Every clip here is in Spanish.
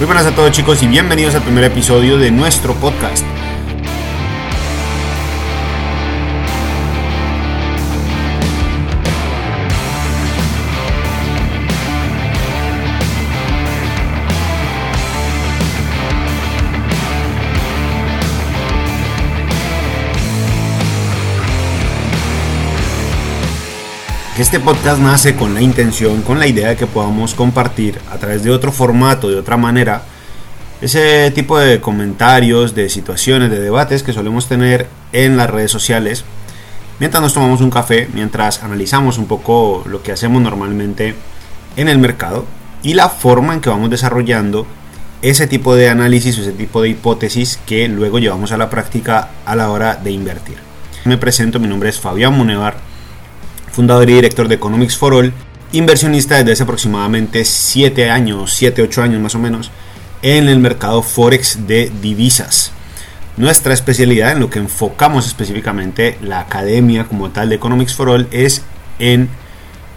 Muy buenas a todos chicos y bienvenidos al primer episodio de nuestro podcast. Este podcast nace con la intención, con la idea de que podamos compartir a través de otro formato, de otra manera, ese tipo de comentarios, de situaciones, de debates que solemos tener en las redes sociales mientras nos tomamos un café, mientras analizamos un poco lo que hacemos normalmente en el mercado y la forma en que vamos desarrollando ese tipo de análisis o ese tipo de hipótesis que luego llevamos a la práctica a la hora de invertir. Me presento, mi nombre es Fabián Munevar fundador y director de Economics for All, inversionista desde hace aproximadamente 7 años, 7, 8 años más o menos, en el mercado Forex de divisas. Nuestra especialidad, en lo que enfocamos específicamente la academia como tal de Economics for All, es en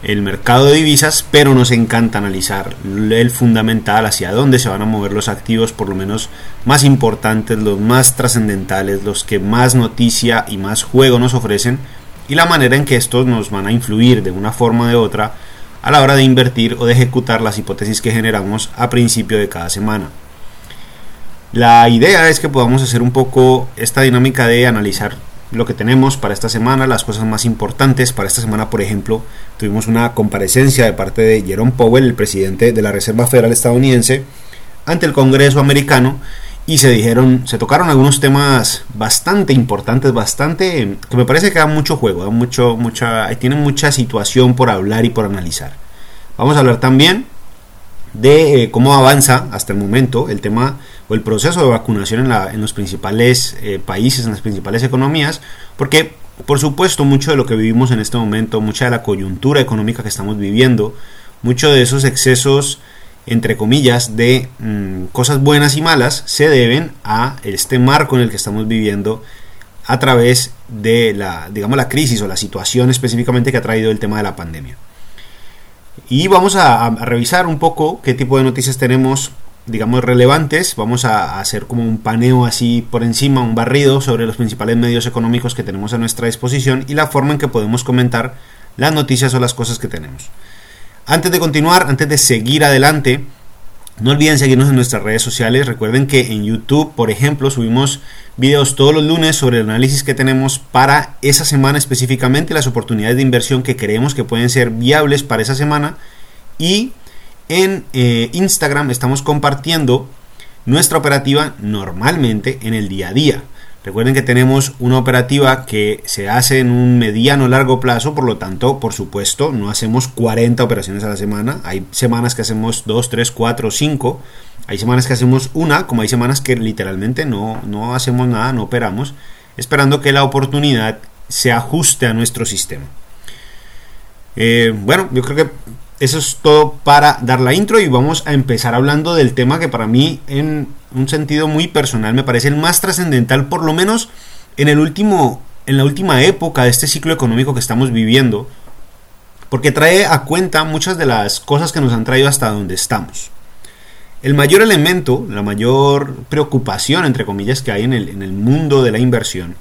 el mercado de divisas, pero nos encanta analizar el fundamental hacia dónde se van a mover los activos, por lo menos más importantes, los más trascendentales, los que más noticia y más juego nos ofrecen y la manera en que estos nos van a influir de una forma o de otra a la hora de invertir o de ejecutar las hipótesis que generamos a principio de cada semana. La idea es que podamos hacer un poco esta dinámica de analizar lo que tenemos para esta semana, las cosas más importantes. Para esta semana, por ejemplo, tuvimos una comparecencia de parte de Jerome Powell, el presidente de la Reserva Federal estadounidense, ante el Congreso americano y se dijeron, se tocaron algunos temas bastante importantes, bastante que me parece que dan mucho juego, dan mucho, mucha, tienen mucha situación por hablar y por analizar. Vamos a hablar también de eh, cómo avanza hasta el momento el tema o el proceso de vacunación en, la, en los principales eh, países, en las principales economías, porque por supuesto mucho de lo que vivimos en este momento, mucha de la coyuntura económica que estamos viviendo, muchos de esos excesos entre comillas, de mm, cosas buenas y malas se deben a este marco en el que estamos viviendo a través de la, digamos, la crisis o la situación específicamente que ha traído el tema de la pandemia. Y vamos a, revisar un poco qué tipo de noticias tenemos, digamos, relevantes. Vamos a, hacer como un paneo así por encima, un barrido sobre los principales medios económicos que tenemos a nuestra disposición y la forma en que podemos comentar las noticias o las cosas que tenemos. Antes de continuar, antes de seguir adelante, no olviden seguirnos en nuestras redes sociales. Recuerden que en YouTube, por ejemplo, subimos videos todos los lunes sobre el análisis que tenemos para esa semana específicamente, las oportunidades de inversión que creemos que pueden ser viables para esa semana. Y en eh, Instagram estamos compartiendo nuestra operativa normalmente en el día a día. Recuerden que tenemos una operativa que se hace en un mediano largo plazo, por lo tanto, por supuesto, no hacemos 40 operaciones a la semana. Hay semanas que hacemos 2, 3, 4, 5. Hay semanas que hacemos una, como hay semanas que literalmente no, no hacemos nada, no operamos, esperando que la oportunidad se ajuste a nuestro sistema. Eh, bueno, yo creo que eso es todo para dar la intro y vamos a empezar hablando del tema que para mí en un sentido muy personal me parece el más trascendental por lo menos en el último en la última época de este ciclo económico que estamos viviendo porque trae a cuenta muchas de las cosas que nos han traído hasta donde estamos. El mayor elemento, la mayor preocupación, entre comillas, que hay en el, en el mundo de la inversión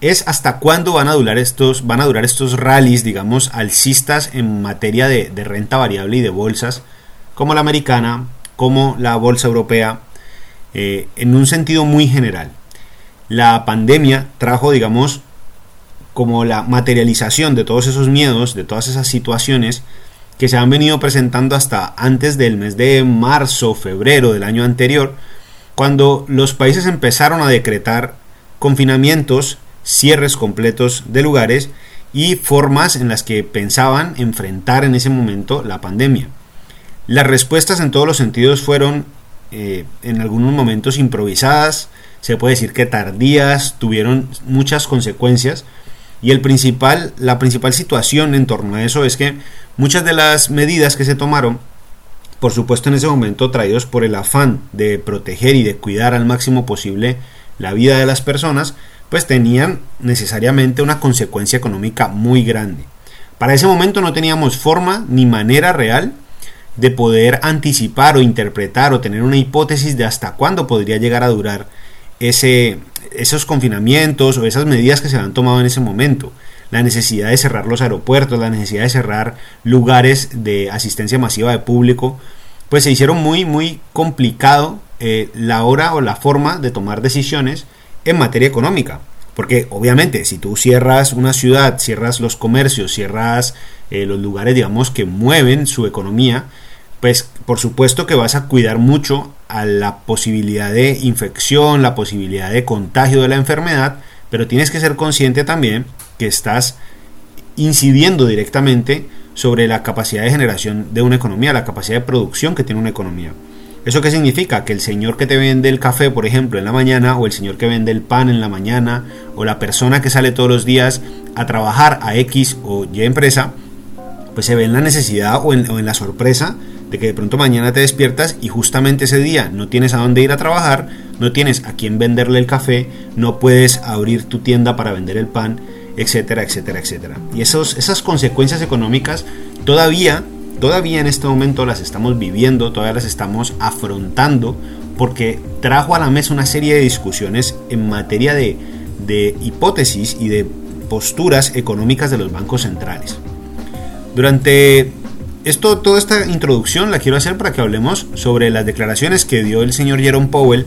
es hasta cuándo van a durar estos, van a durar estos rallies, digamos, alcistas en materia de, renta variable y de bolsas, como la americana, como la bolsa europea, eh, en un sentido muy general. La pandemia trajo, digamos, como la materialización de todos esos miedos, de todas esas situaciones que se han venido presentando hasta antes del mes de marzo, febrero del año anterior, cuando los países empezaron a decretar confinamientos cierres completos de lugares y formas en las que pensaban enfrentar en ese momento la pandemia. Las respuestas en todos los sentidos fueron eh, en algunos momentos improvisadas, se puede decir que tardías, tuvieron muchas consecuencias y el principal, la principal situación en torno a eso es que muchas de las medidas que se tomaron, por supuesto en ese momento traídos por el afán de proteger y de cuidar al máximo posible la vida de las personas, pues tenían necesariamente una consecuencia económica muy grande. Para ese momento no teníamos forma ni manera real de poder anticipar o interpretar o tener una hipótesis de hasta cuándo podría llegar a durar ese, esos confinamientos o esas medidas que se han tomado en ese momento. La necesidad de cerrar los aeropuertos, la necesidad de cerrar lugares de asistencia masiva de público, pues se hicieron muy, muy complicado eh, la hora o la forma de tomar decisiones en materia económica. Porque obviamente si tú cierras una ciudad, cierras los comercios, cierras eh, los lugares, digamos, que mueven su economía, pues por supuesto que vas a cuidar mucho a la posibilidad de infección, la posibilidad de contagio de la enfermedad, pero tienes que ser consciente también que estás incidiendo directamente sobre la capacidad de generación de una economía, la capacidad de producción que tiene una economía. ¿Eso qué significa? Que el señor que te vende el café, por ejemplo, en la mañana, o el señor que vende el pan en la mañana, o la persona que sale todos los días a trabajar a X o Y empresa, pues se ve en la necesidad o en, la sorpresa de que de pronto mañana te despiertas y justamente ese día no tienes a dónde ir a trabajar, no tienes a quién venderle el café, no puedes abrir tu tienda para vender el pan, etcétera, etcétera, etcétera. Y esos, esas consecuencias económicas todavía todavía en este momento las estamos viviendo, todavía las estamos afrontando, porque trajo a la mesa una serie de discusiones en materia de, hipótesis y de posturas económicas de los bancos centrales. Durante esto, toda esta introducción la quiero hacer para que hablemos sobre las declaraciones que dio el señor Jerome Powell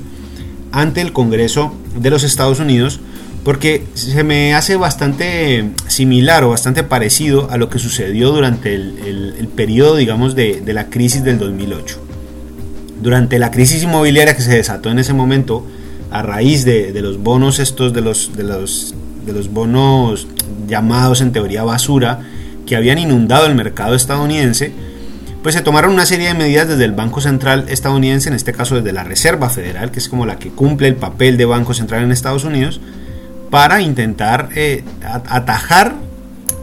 ante el Congreso de los Estados Unidos porque se me hace bastante similar o bastante parecido a lo que sucedió durante el, periodo, digamos, de, la crisis del 2008. Durante la crisis inmobiliaria que se desató en ese momento, a raíz de, los bonos estos, de los, de, los, de los bonos llamados en teoría basura, habían inundado el mercado estadounidense, pues se tomaron una serie de medidas desde el Banco Central estadounidense, en este caso desde la Reserva Federal, que es como la que cumple el papel de Banco Central en Estados Unidos, para intentar eh, atajar,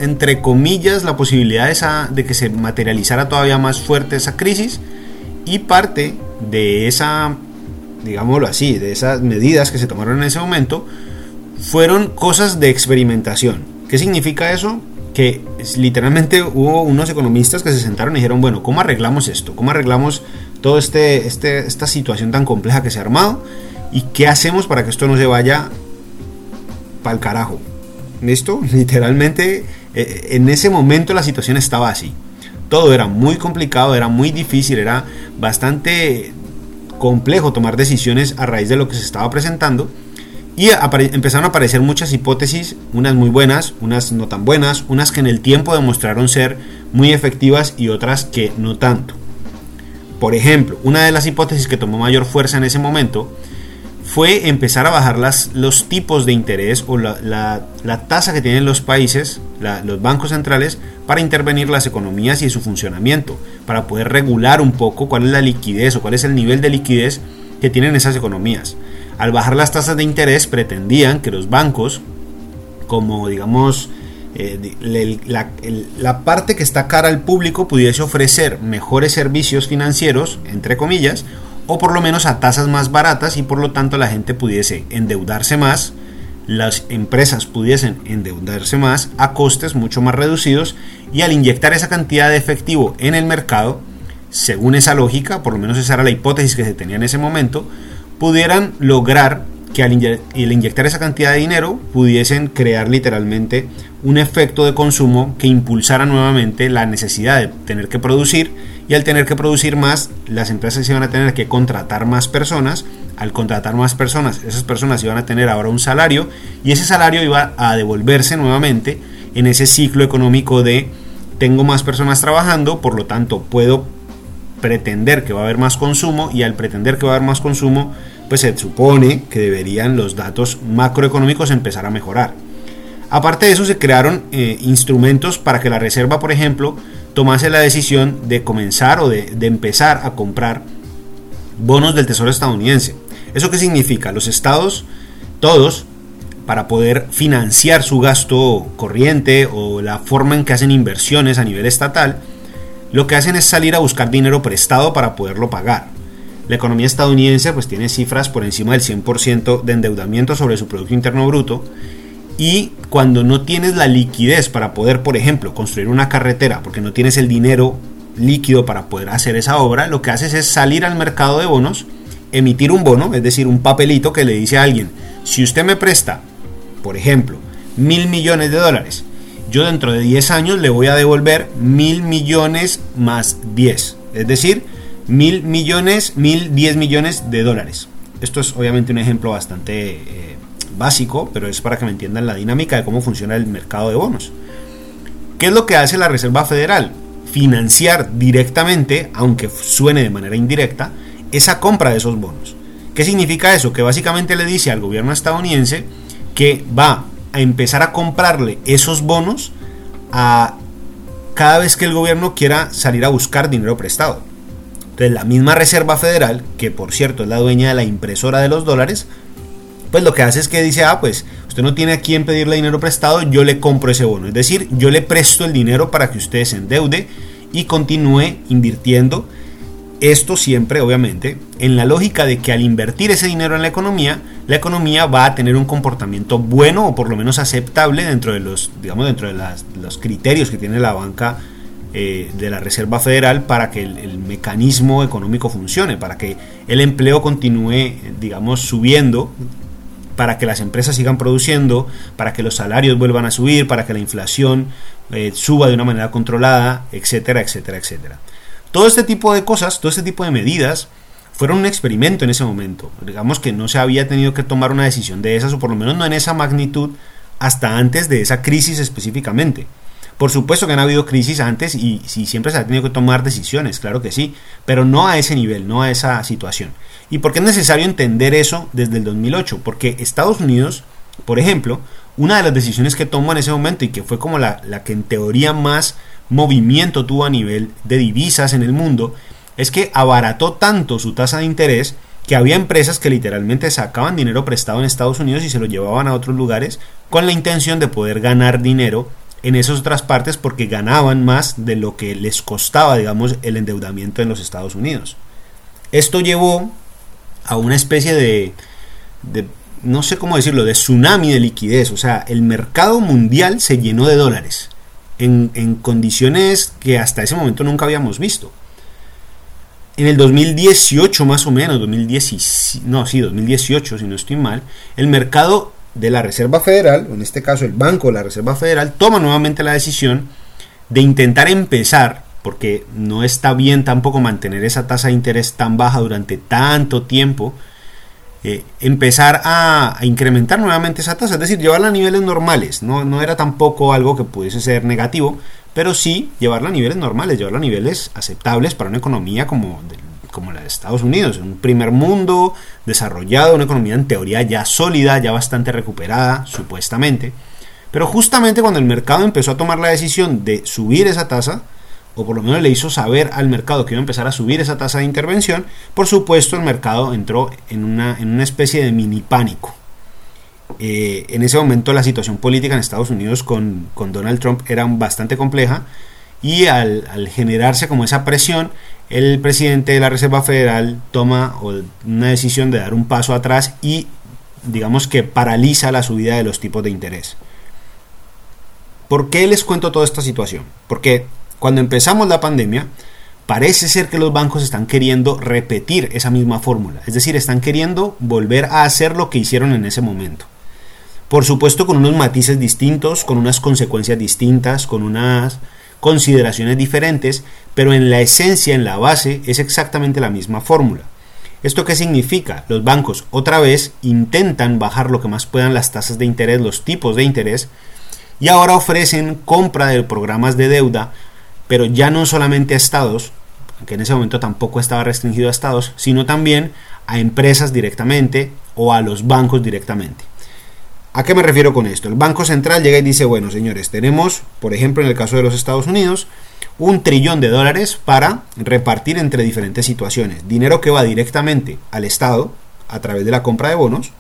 entre comillas, la posibilidad esa, de que se materializara todavía más fuerte esa crisis y parte de esa, digámoslo así, de esas medidas que se tomaron en ese momento, fueron cosas de experimentación. ¿Qué significa eso? Que literalmente hubo unos economistas que se sentaron y dijeron, bueno, ¿cómo arreglamos esto? ¿Cómo arreglamos toda este, este, esta situación tan compleja que se ha armado? ¿Y qué hacemos para que esto no se vaya para el carajo. ¿Listo? Literalmente eh, en ese momento la situación estaba así. Todo era muy complicado, era muy difícil, era bastante complejo tomar decisiones a raíz de lo que se estaba presentando. Y empezaron a aparecer muchas hipótesis, unas muy buenas, unas no tan buenas, unas que en el tiempo demostraron ser muy efectivas y otras que no tanto. Por ejemplo, una de las hipótesis que tomó mayor fuerza en ese momento fue empezar a bajar las, los tipos de interés o la, tasa que tienen los países, los bancos centrales, para intervenir las economías y su funcionamiento, para poder regular un poco cuál es la liquidez o cuál es el nivel de liquidez que tienen esas economías. Al bajar las tasas de interés pretendían que los bancos, como digamos eh, la, la parte que está cara al público, pudiese ofrecer mejores servicios financieros, entre comillas, o por lo menos a tasas más baratas y por lo tanto la gente pudiese endeudarse más, las empresas pudiesen endeudarse más a costes mucho más reducidos y al inyectar esa cantidad de efectivo en el mercado, según esa lógica, por lo menos esa era la hipótesis que se tenía en ese momento, pudieran lograr que al inyectar esa cantidad de dinero pudiesen crear literalmente un efecto de consumo que impulsara nuevamente la necesidad de tener que producir y al tener que producir más, las empresas iban a tener que contratar más personas. Al contratar más personas, esas personas iban a tener ahora un salario y ese salario iba a devolverse nuevamente en ese ciclo económico de tengo más personas trabajando, por lo tanto puedo pretender que va a haber más consumo y al pretender que va a haber más consumo, pues se supone que deberían los datos macroeconómicos empezar a mejorar. Aparte de eso se crearon eh, instrumentos para que la reserva, por ejemplo, tomase la decisión de comenzar o de, empezar a comprar bonos del Tesoro estadounidense. ¿Eso qué significa? Los estados, todos, para poder financiar su gasto corriente o la forma en que hacen inversiones a nivel estatal, lo que hacen es salir a buscar dinero prestado para poderlo pagar. La economía estadounidense pues tiene cifras por encima del 100% de endeudamiento sobre su Producto Interno Bruto y cuando no tienes la liquidez para poder, por ejemplo, construir una carretera, porque no tienes el dinero líquido para poder hacer esa obra, lo que haces es salir al mercado de bonos, emitir un bono, es decir, un papelito que le dice a alguien, si usted me presta, por ejemplo, mil millones de dólares, yo dentro de 10 años le voy a devolver mil millones más 10, es decir, mil millones, mil 10 millones de dólares. Esto es obviamente un ejemplo bastante eh, básico, pero es para que me entiendan la dinámica de cómo funciona el mercado de bonos. ¿Qué es lo que hace la Reserva Federal? Financiar directamente, aunque suene de manera indirecta, esa compra de esos bonos. ¿Qué significa eso? Que básicamente le dice al gobierno estadounidense que va a empezar a comprarle esos bonos a cada vez que el gobierno quiera salir a buscar dinero prestado. Entonces la misma Reserva Federal, que por cierto es la dueña de la impresora de los dólares, pues lo que hace es que dice, ah, pues usted no tiene a quién pedirle dinero prestado, yo le compro ese bono. Es decir, yo le presto el dinero para que usted se endeude y continúe invirtiendo. Esto siempre, obviamente, en la lógica de que al invertir ese dinero en la economía, la economía va a tener un comportamiento bueno o por lo menos aceptable dentro de los, digamos, dentro de los criterios que tiene la banca eh, de la Reserva Federal para que el, el, mecanismo económico funcione, para que el empleo continúe, digamos, subiendo para que las empresas sigan produciendo, para que los salarios vuelvan a subir, para que la inflación eh, suba de una manera controlada, etcétera, etcétera, etcétera. Todo este tipo de cosas, todo este tipo de medidas fueron un experimento en ese momento. Digamos que no se había tenido que tomar una decisión de esas, o por lo menos no en esa magnitud, hasta antes de esa crisis específicamente. Por supuesto que han habido crisis antes y, siempre se ha tenido que tomar decisiones, claro que sí, pero no a ese nivel, no a esa situación. ¿Y por qué es necesario entender eso desde el 2008? Porque Estados Unidos, por ejemplo, una de las decisiones que tomó en ese momento y que fue como la que en teoría más movimiento tuvo a nivel de divisas en el mundo, es que abarató tanto su tasa de interés que había empresas que literalmente sacaban dinero prestado en Estados Unidos y se lo llevaban a otros lugares con la intención de poder ganar dinero en esas otras partes porque ganaban más de lo que les costaba, digamos, el endeudamiento en los Estados Unidos. Esto llevó a una especie de, no sé cómo decirlo, de tsunami de liquidez. O sea, el mercado mundial se llenó de dólares en, condiciones que hasta ese momento nunca habíamos visto. En el 2018 más o menos, 2010, no, sí, 2018 si no estoy mal, el mercado de la Reserva Federal, o en este caso el Banco de la Reserva Federal, toma nuevamente la decisión de intentar empezar porque no está bien tampoco mantener esa tasa de interés tan baja durante tanto tiempo. Eh, empezar a, incrementar nuevamente esa tasa, es decir, llevarla a niveles normales. No, no era tampoco algo que pudiese ser negativo, pero sí llevarla a niveles normales, llevarla a niveles aceptables para una economía como, como la de Estados Unidos, un primer mundo desarrollado, una economía en teoría ya sólida, ya bastante recuperada, supuestamente. Pero justamente cuando el mercado empezó a tomar la decisión de subir esa tasa, o por lo menos le hizo saber al mercado que iba a empezar a subir esa tasa de intervención, por supuesto el mercado entró en una, en una especie de mini pánico. Eh, en ese momento la situación política en Estados Unidos con, con Donald Trump era bastante compleja y al, al, generarse como esa presión, el presidente de la Reserva Federal toma una decisión de dar un paso atrás y digamos que paraliza la subida de los tipos de interés. ¿Por qué les cuento toda esta situación? Porque cuando empezamos la pandemia, parece ser que los bancos están queriendo repetir esa misma fórmula, es decir, están queriendo volver a hacer lo que hicieron en ese momento. Por supuesto con unos matices distintos, con unas consecuencias distintas, con unas consideraciones diferentes, pero en la esencia, en la base, es exactamente la misma fórmula. ¿Esto qué significa? Los bancos otra vez intentan bajar lo que más puedan las tasas de interés, los tipos de interés, y ahora ofrecen compra de programas de deuda pero ya no solamente a estados, que en ese momento tampoco estaba restringido a estados, sino también a empresas directamente o a los bancos directamente. ¿A qué me refiero con esto? El Banco Central llega y dice, bueno señores, tenemos, por ejemplo, en el caso de los Estados Unidos, un trillón de dólares para repartir entre diferentes situaciones. Dinero que va directamente al Estado a través de la compra de bonos,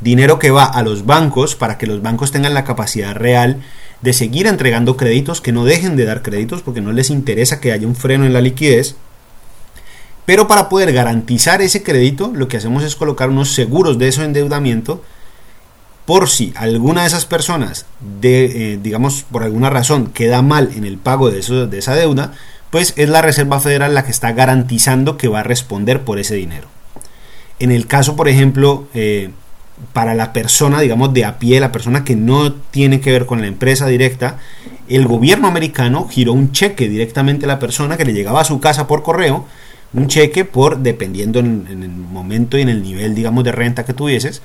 dinero que va a los bancos para que los bancos tengan la capacidad real de seguir entregando créditos, que no dejen de dar créditos porque no les interesa que haya un freno en la liquidez. Pero para poder garantizar ese crédito, lo que hacemos es colocar unos seguros de ese endeudamiento por si alguna de esas personas, de, eh, digamos, por alguna razón queda mal en el pago de, eso, de esa deuda, pues es la Reserva Federal la que está garantizando que va a responder por ese dinero. En el caso, por ejemplo, eh, para la persona, digamos, de a pie, la persona que no tiene que ver con la empresa directa, el gobierno americano giró un cheque directamente a la persona que le llegaba a su casa por correo, un cheque por, dependiendo en, el momento y en el nivel, digamos, de renta que tuvieses,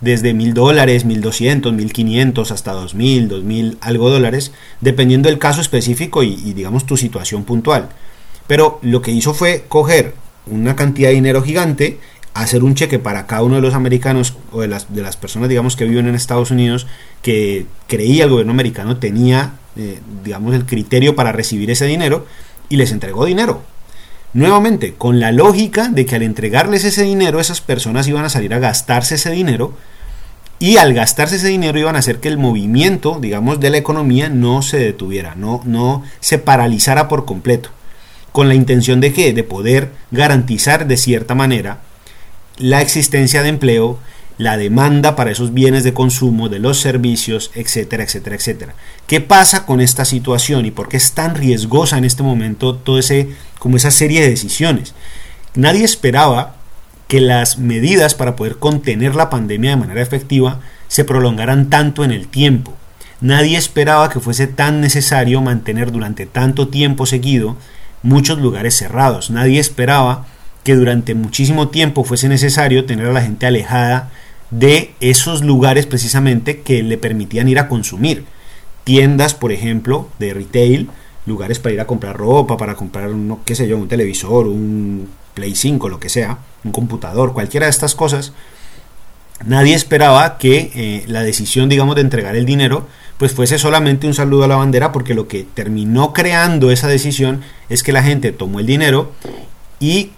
desde mil dólares, mil doscientos, mil quinientos, hasta dos mil, dos mil algo dólares, dependiendo del caso específico y, y digamos tu situación puntual. Pero lo que hizo fue coger una cantidad de dinero gigante hacer un cheque para cada uno de los americanos o de las, de las personas, digamos, que viven en Estados Unidos, que creía el gobierno americano tenía, eh, digamos, el criterio para recibir ese dinero y les entregó dinero. Nuevamente, con la lógica de que al entregarles ese dinero, esas personas iban a salir a gastarse ese dinero y al gastarse ese dinero iban a hacer que el movimiento, digamos, de la economía no se detuviera, no, no se paralizara por completo. ¿Con la intención de qué? De poder garantizar de cierta manera la existencia de empleo, la demanda para esos bienes de consumo, de los servicios, etcétera, etcétera, etcétera. ¿Qué pasa con esta situación y por qué es tan riesgosa en este momento todo ese como esa serie de decisiones? Nadie esperaba que las medidas para poder contener la pandemia de manera efectiva se prolongaran tanto en el tiempo. Nadie esperaba que fuese tan necesario mantener durante tanto tiempo seguido muchos lugares cerrados. Nadie esperaba que durante muchísimo tiempo fuese necesario tener a la gente alejada de esos lugares precisamente que le permitían ir a consumir. Tiendas, por ejemplo, de retail, lugares para ir a comprar ropa, para comprar, un, qué sé yo, un televisor, un Play 5, lo que sea, un computador, cualquiera de estas cosas. Nadie esperaba que eh, la decisión, digamos, de entregar el dinero, pues fuese solamente un saludo a la bandera, porque lo que terminó creando esa decisión es que la gente tomó el dinero y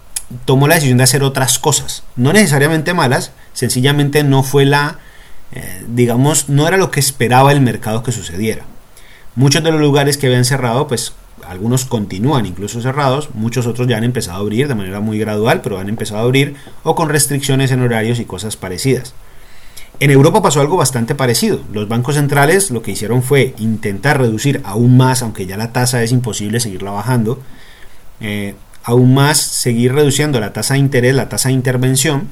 tomó la decisión de hacer otras cosas, no necesariamente malas, sencillamente no fue la, eh, digamos, no era lo que esperaba el mercado que sucediera. Muchos de los lugares que habían cerrado, pues algunos continúan incluso cerrados, muchos otros ya han empezado a abrir de manera muy gradual, pero han empezado a abrir o con restricciones en horarios y cosas parecidas. En Europa pasó algo bastante parecido. Los bancos centrales lo que hicieron fue intentar reducir aún más, aunque ya la tasa es imposible seguirla bajando, eh, aún más seguir reduciendo la tasa de interés, la tasa de intervención,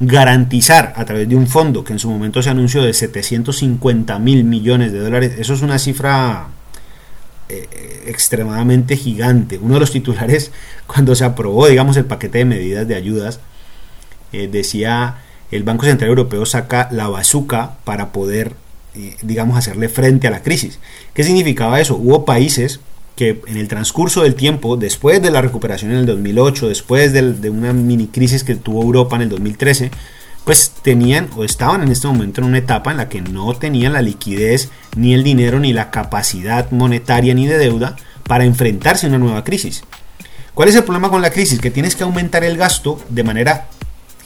garantizar a través de un fondo que en su momento se anunció de 750 mil millones de dólares, eso es una cifra eh, extremadamente gigante. Uno de los titulares, cuando se aprobó, digamos, el paquete de medidas de ayudas, eh, decía el Banco Central Europeo saca la bazuca para poder, eh, digamos, hacerle frente a la crisis. ¿Qué significaba eso? Hubo países que en el transcurso del tiempo, después de la recuperación en el 2008, después de, una mini crisis que tuvo Europa en el 2013, pues tenían o estaban en este momento en una etapa en la que no tenían la liquidez, ni el dinero, ni la capacidad monetaria, ni de deuda para enfrentarse a una nueva crisis. ¿Cuál es el problema con la crisis? Que tienes que aumentar el gasto de manera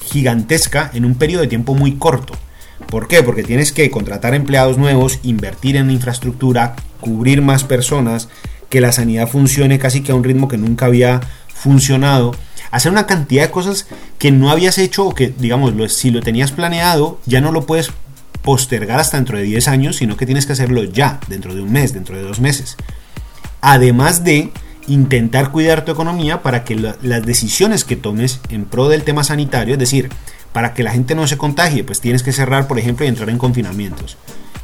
gigantesca en un periodo de tiempo muy corto. ¿Por qué? Porque tienes que contratar empleados nuevos, invertir en infraestructura, cubrir más personas, que la sanidad funcione casi que a un ritmo que nunca había funcionado, hacer una cantidad de cosas que no habías hecho o que, digamos, si lo tenías planeado, ya no lo puedes postergar hasta dentro de 10 años, sino que tienes que hacerlo ya, dentro de un mes, dentro de dos meses. Además de intentar cuidar tu economía para que las decisiones que tomes en pro del tema sanitario, es decir, para que la gente no se contagie, pues tienes que cerrar, por ejemplo, y entrar en confinamientos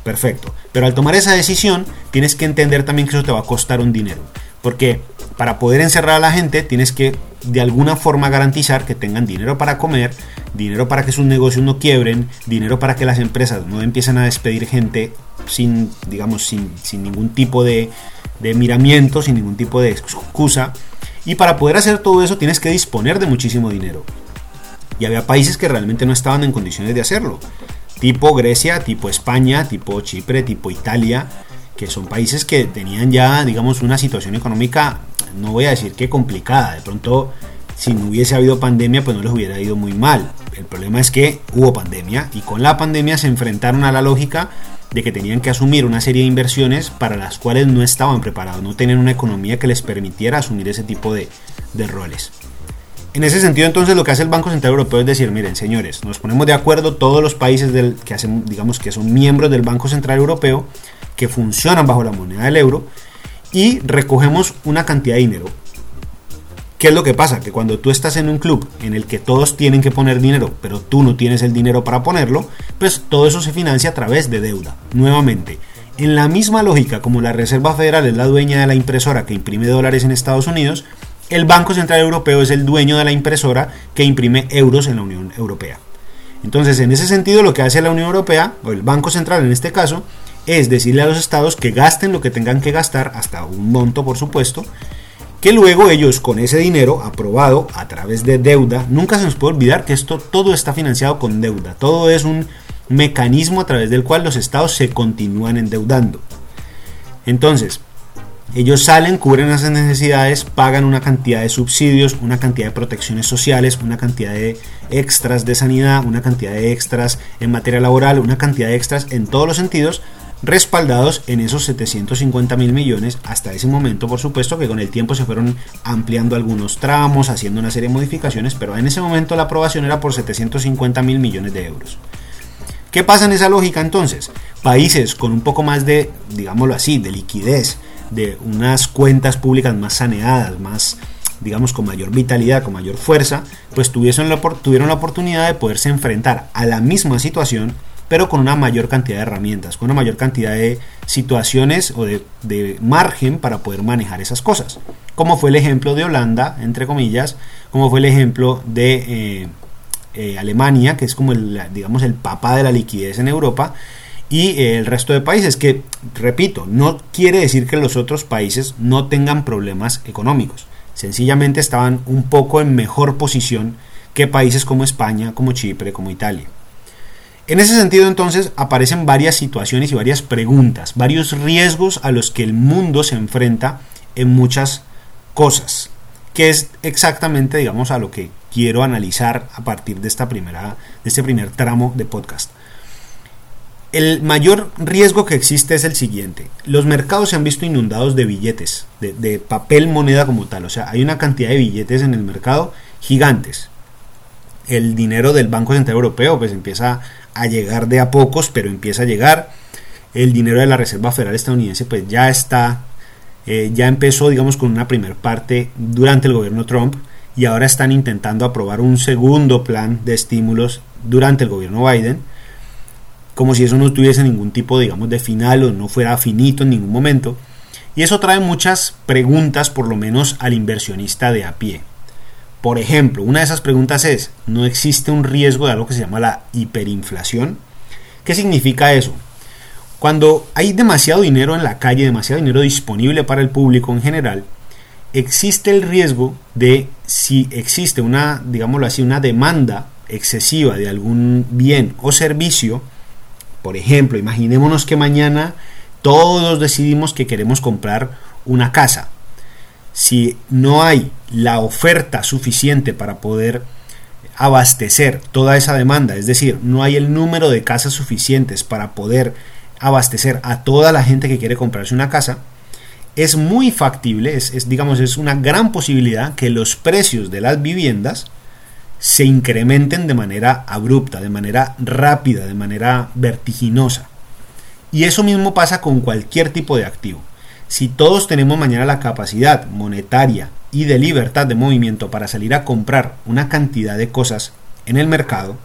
perfecto. Pero al tomar esa decisión, tienes que entender también que eso te va a costar un dinero. Porque para poder encerrar a la gente, tienes que de alguna forma garantizar que tengan dinero para comer, dinero para que sus negocios no quiebren, dinero para que las empresas no empiecen a despedir gente sin, digamos, sin, ningún tipo de, de miramiento, sin ningún tipo de excusa. Y para poder hacer todo eso tienes que disponer de muchísimo dinero. Y había países que realmente no estaban en condiciones de hacerlo tipo Grecia, tipo España, tipo Chipre, tipo Italia, que son países que tenían ya, digamos, una situación económica, no voy a decir que complicada, de pronto si no hubiese habido pandemia, pues no les hubiera ido muy mal. El problema es que hubo pandemia y con la pandemia se enfrentaron a la lógica de que tenían que asumir una serie de inversiones para las cuales no estaban preparados, no tenían una economía que les permitiera asumir ese tipo de, roles. En ese sentido, entonces, lo que hace el Banco Central Europeo es decir, miren, señores, nos ponemos de acuerdo todos los países que hacen, digamos, que son miembros del Banco Central Europeo, que funcionan bajo la moneda del euro, y recogemos una cantidad de dinero. ¿Qué es lo que pasa? Que cuando tú estás en un club en el que todos tienen que poner dinero, pero tú no tienes el dinero para ponerlo, pues todo eso se financia a través de deuda. Nuevamente, en la misma lógica como la Reserva Federal es la dueña de la impresora que imprime dólares en Estados Unidos, el Banco Central Europeo es el dueño de la impresora que imprime euros en la Unión Europea. Entonces, en ese sentido, lo que hace la Unión Europea, o el Banco Central en este caso, es decirle a los estados que gasten lo que tengan que gastar, hasta un monto por supuesto, que luego ellos con ese dinero aprobado a través de deuda, nunca se nos puede olvidar que esto todo está financiado con deuda, todo es un mecanismo a través del cual los estados se continúan endeudando. Entonces, ellos salen, cubren esas necesidades, pagan una cantidad de subsidios, una cantidad de protecciones sociales, una cantidad de extras de sanidad, una cantidad de extras en materia laboral, una cantidad de extras en todos los sentidos respaldados en esos 750 mil millones hasta ese momento por supuesto que con el tiempo se fueron ampliando algunos tramos haciendo una serie de modificaciones pero en ese momento la aprobación era por 750 mil millones de euros ¿qué pasa en esa lógica entonces? países con un poco más de digámoslo así de liquidez de unas cuentas públicas más saneadas más digamos con mayor vitalidad, con mayor fuerza, pues tuvieron la, tuvieron la oportunidad de poderse enfrentar a la misma situación pero con una mayor cantidad de herramientas, con una mayor cantidad de situaciones o de, margen para poder manejar esas cosas. Como fue el ejemplo de Holanda, entre comillas, como fue el ejemplo de eh, eh, Alemania, que es como el, digamos, el papá de la liquidez en Europa, y el resto de países, que, repito, no quiere decir que los otros países no tengan problemas económicos. Sencillamente estaban un poco en mejor posición que países como España, como Chipre, como Italia. En ese sentido entonces aparecen varias situaciones y varias preguntas, varios riesgos a los que el mundo se enfrenta en muchas cosas, que es exactamente digamos a lo que quiero analizar a partir de esta primera de este primer tramo de podcast. El mayor riesgo que existe es el siguiente. Los mercados se han visto inundados de billetes, de, papel moneda como tal. O sea, hay una cantidad de billetes en el mercado gigantes. El dinero del Banco Central Europeo pues empieza a llegar de a pocos, pero empieza a llegar. El dinero de la Reserva Federal estadounidense pues ya está, eh, ya empezó digamos con una primera parte durante el gobierno Trump y ahora están intentando aprobar un segundo plan de estímulos durante el gobierno Biden, como si eso no tuviese ningún tipo digamos de final o no fuera finito en ningún momento. Y eso trae muchas preguntas por lo menos al inversionista de a pie. Por ejemplo, una de esas preguntas es, ¿no existe un riesgo de algo que se llama la hiperinflación? ¿Qué significa eso? Cuando hay demasiado dinero en la calle, demasiado dinero disponible para el público en general, existe el riesgo de si existe una, digámoslo así, una demanda excesiva de algún bien o servicio, por ejemplo, imaginémonos que mañana todos decidimos que queremos comprar una casa. Si no hay la oferta suficiente para poder abastecer toda esa demanda, es decir, no hay el número de casas suficientes para poder abastecer a toda la gente que quiere comprarse una casa, es muy factible, es, digamos, es una gran posibilidad que los precios de las viviendas se incrementen de manera abrupta, de manera rápida, de manera vertiginosa. Y eso mismo pasa con cualquier tipo de activo. Si todos tenemos mañana la capacidad monetaria y de libertad de movimiento para salir a comprar una cantidad de cosas en el mercado,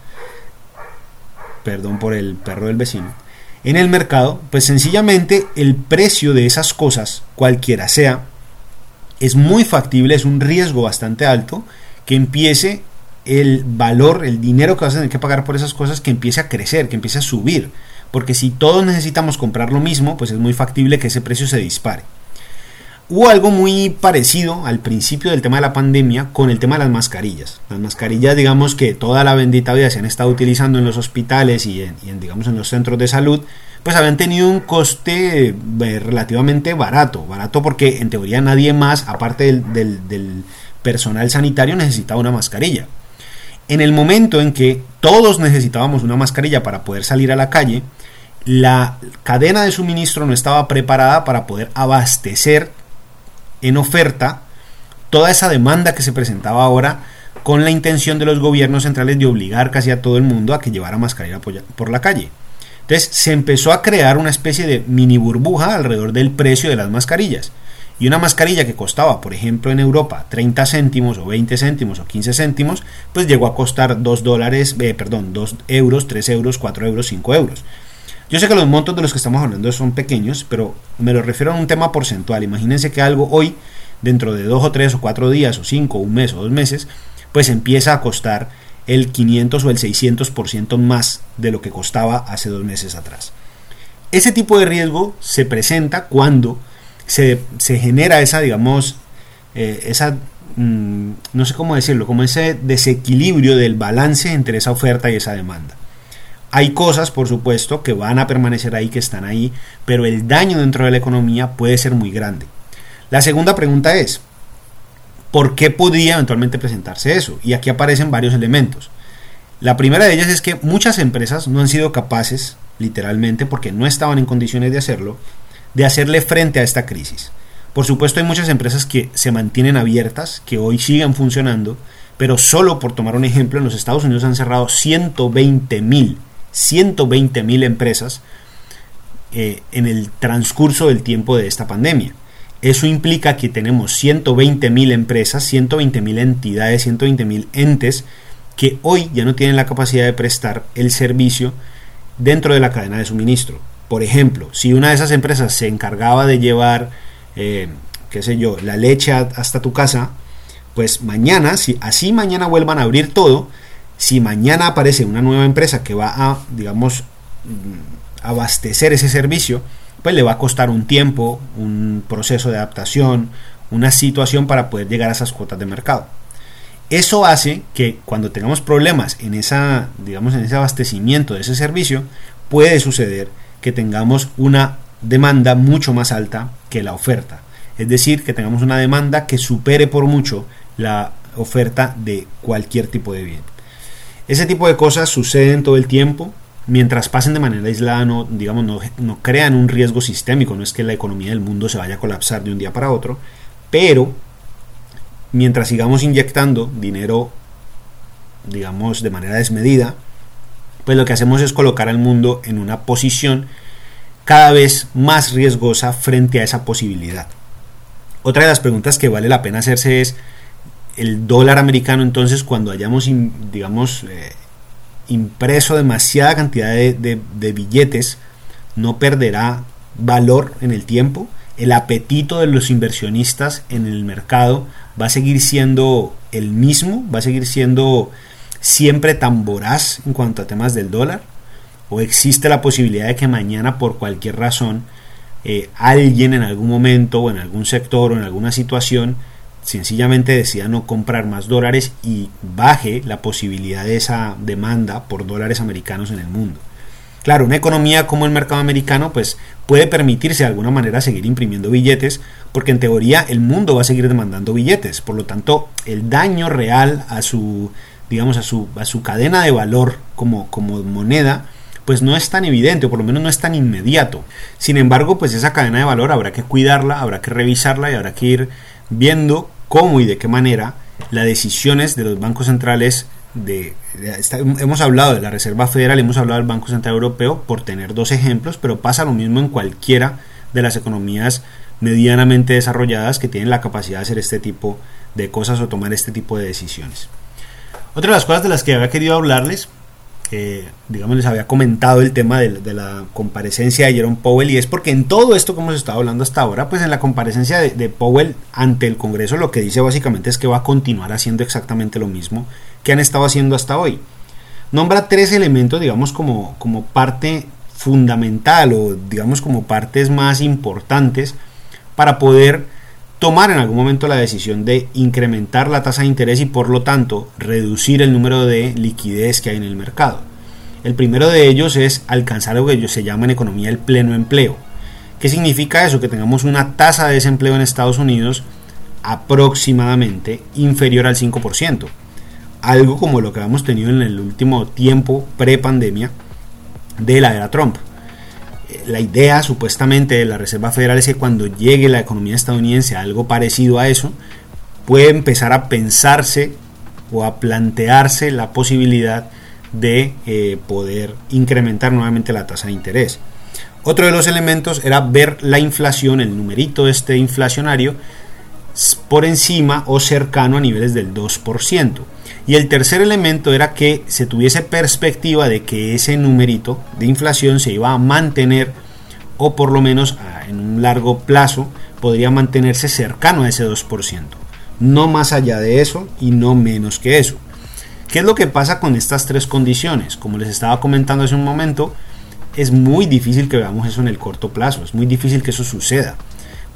perdón por el perro del vecino, en el mercado, pues sencillamente el precio de esas cosas, cualquiera sea, es muy factible, es un riesgo bastante alto que empiece el valor, el dinero que vas a tener que pagar por esas cosas, que empiece a crecer, que empiece a subir porque si todos necesitamos comprar lo mismo, pues es muy factible que ese precio se dispare. Hubo algo muy parecido al principio del tema de la pandemia con el tema de las mascarillas. Las mascarillas, digamos que toda la bendita vida se han estado utilizando en los hospitales y en, digamos, en los centros de salud, pues habían tenido un coste eh, relativamente barato. Barato porque en teoría nadie más, aparte del personal sanitario, necesitaba una mascarilla. En el momento en que todos necesitábamos una mascarilla para poder salir a la calle, la cadena de suministro no estaba preparada para poder abastecer en oferta toda esa demanda que se presentaba ahora con la intención de los gobiernos centrales de obligar casi a todo el mundo a que llevara mascarilla por la calle. Entonces se empezó a crear una especie de mini burbuja alrededor del precio de las mascarillas. Y una mascarilla que costaba, por ejemplo, en Europa 30 céntimos o 20 céntimos o 15 céntimos, pues llegó a costar 2 dólares, eh, perdón, 2 euros, 3 euros, 4 euros, 5 euros. Yo sé que los montos de los que estamos hablando son pequeños, pero me lo refiero a un tema porcentual. Imagínense que algo hoy, dentro de 2 o 3 o 4 días o 5, un mes o 2 meses, pues empieza a costar el 500 o el 600% más de lo que costaba hace dos meses atrás. Ese tipo de riesgo se presenta cuando se, genera esa, digamos, eh, esa, mm, no sé cómo decirlo, como ese desequilibrio del balance entre esa oferta y esa demanda. Hay cosas, por supuesto, que van a permanecer ahí, que están ahí, pero el daño dentro de la economía puede ser muy grande. La segunda pregunta es, ¿por qué podría eventualmente presentarse eso? Y aquí aparecen varios elementos. La primera de ellas es que muchas empresas no han sido capaces, literalmente, porque no estaban en condiciones de hacerlo, de hacerle frente a esta crisis. Por supuesto hay muchas empresas que se mantienen abiertas, que hoy siguen funcionando, pero solo por tomar un ejemplo, en los Estados Unidos han cerrado 120 mil, 120 mil empresas eh, en el transcurso del tiempo de esta pandemia. Eso implica que tenemos 120 mil empresas, 120 mil entidades, 120 mil entes que hoy ya no tienen la capacidad de prestar el servicio dentro de la cadena de suministro. Por ejemplo, si una de esas empresas se encargaba de llevar, eh, qué sé yo, la leche hasta tu casa, pues mañana, si así mañana vuelvan a abrir todo, si mañana aparece una nueva empresa que va a, digamos, mm, abastecer ese servicio, pues le va a costar un tiempo, un proceso de adaptación, una situación para poder llegar a esas cuotas de mercado. Eso hace que cuando tengamos problemas en esa, digamos, en ese abastecimiento de ese servicio, puede suceder que tengamos una demanda mucho más alta que la oferta. Es decir, que tengamos una demanda que supere por mucho la oferta de cualquier tipo de bien. Ese tipo de cosas suceden todo el tiempo. Mientras pasen de manera aislada, no, digamos, no, no crean un riesgo sistémico. No es que la economía del mundo se vaya a colapsar de un día para otro. Pero mientras sigamos inyectando dinero, digamos, de manera desmedida, pues lo que hacemos es colocar al mundo en una posición cada vez más riesgosa frente a esa posibilidad. Otra de las preguntas que vale la pena hacerse es, el dólar americano entonces cuando hayamos, digamos, eh, impreso demasiada cantidad de, de billetes, no perderá valor en el tiempo. El apetito de los inversionistas en el mercado va a seguir siendo el mismo, va a seguir siendo siempre tan voraz en cuanto a temas del dólar? ¿O existe la posibilidad de que mañana por cualquier razón eh, alguien en algún momento o en algún sector o en alguna situación sencillamente decida no comprar más dólares y baje la posibilidad de esa demanda por dólares americanos en el mundo? Claro, una economía como el mercado americano pues puede permitirse de alguna manera seguir imprimiendo billetes porque en teoría el mundo va a seguir demandando billetes, por lo tanto el daño real a su digamos a su, a su cadena de valor como, como moneda pues no es tan evidente o por lo menos no es tan inmediato. Sin embargo, pues esa cadena de valor habrá que cuidarla, habrá que revisarla y habrá que ir viendo cómo y de qué manera las decisiones de los bancos centrales de, hemos hablado de la Reserva Federal, hemos hablado del Banco Central Europeo por tener dos ejemplos, pero pasa lo mismo en cualquiera de las economías medianamente desarrolladas que tienen la capacidad de hacer este tipo de cosas o tomar este tipo de decisiones. Otra de las cosas de las que había querido hablarles, digamos, les había comentado el tema de, la comparecencia de Jerome Powell y es porque en todo esto que hemos estado hablando hasta ahora, pues en la comparecencia de, de Powell ante el Congreso lo que dice básicamente es que va a continuar haciendo exactamente lo mismo que han estado haciendo hasta hoy. Nombra tres elementos, digamos, como, como parte fundamental o digamos como partes más importantes para poder tomar en algún momento la decisión de incrementar la tasa de interés y por lo tanto reducir el número de liquidez que hay en el mercado. El primero de ellos es alcanzar lo que se llama en economía el pleno empleo. ¿Qué significa eso? Que tengamos una tasa de desempleo en Estados Unidos aproximadamente inferior al 5% algo como lo que hemos tenido en el último tiempo pre-pandemia de la era Trump. La idea supuestamente de la Reserva Federal es que cuando llegue la economía estadounidense a algo parecido a eso, puede empezar a pensarse o a plantearse la posibilidad de eh, poder incrementar nuevamente la tasa de interés. Otro de los elementos era ver la inflación, el numerito este inflacionario, por encima o cercano a niveles del 2%. Y el tercer elemento era que se tuviese perspectiva de que ese numerito de inflación se iba a mantener o por lo menos en un largo plazo podría mantenerse cercano a ese 2%. No más allá de eso y no menos que eso. ¿Qué es lo que pasa con estas tres condiciones? Como les estaba comentando hace un momento, es muy difícil que veamos eso en el corto plazo, es muy difícil que eso suceda,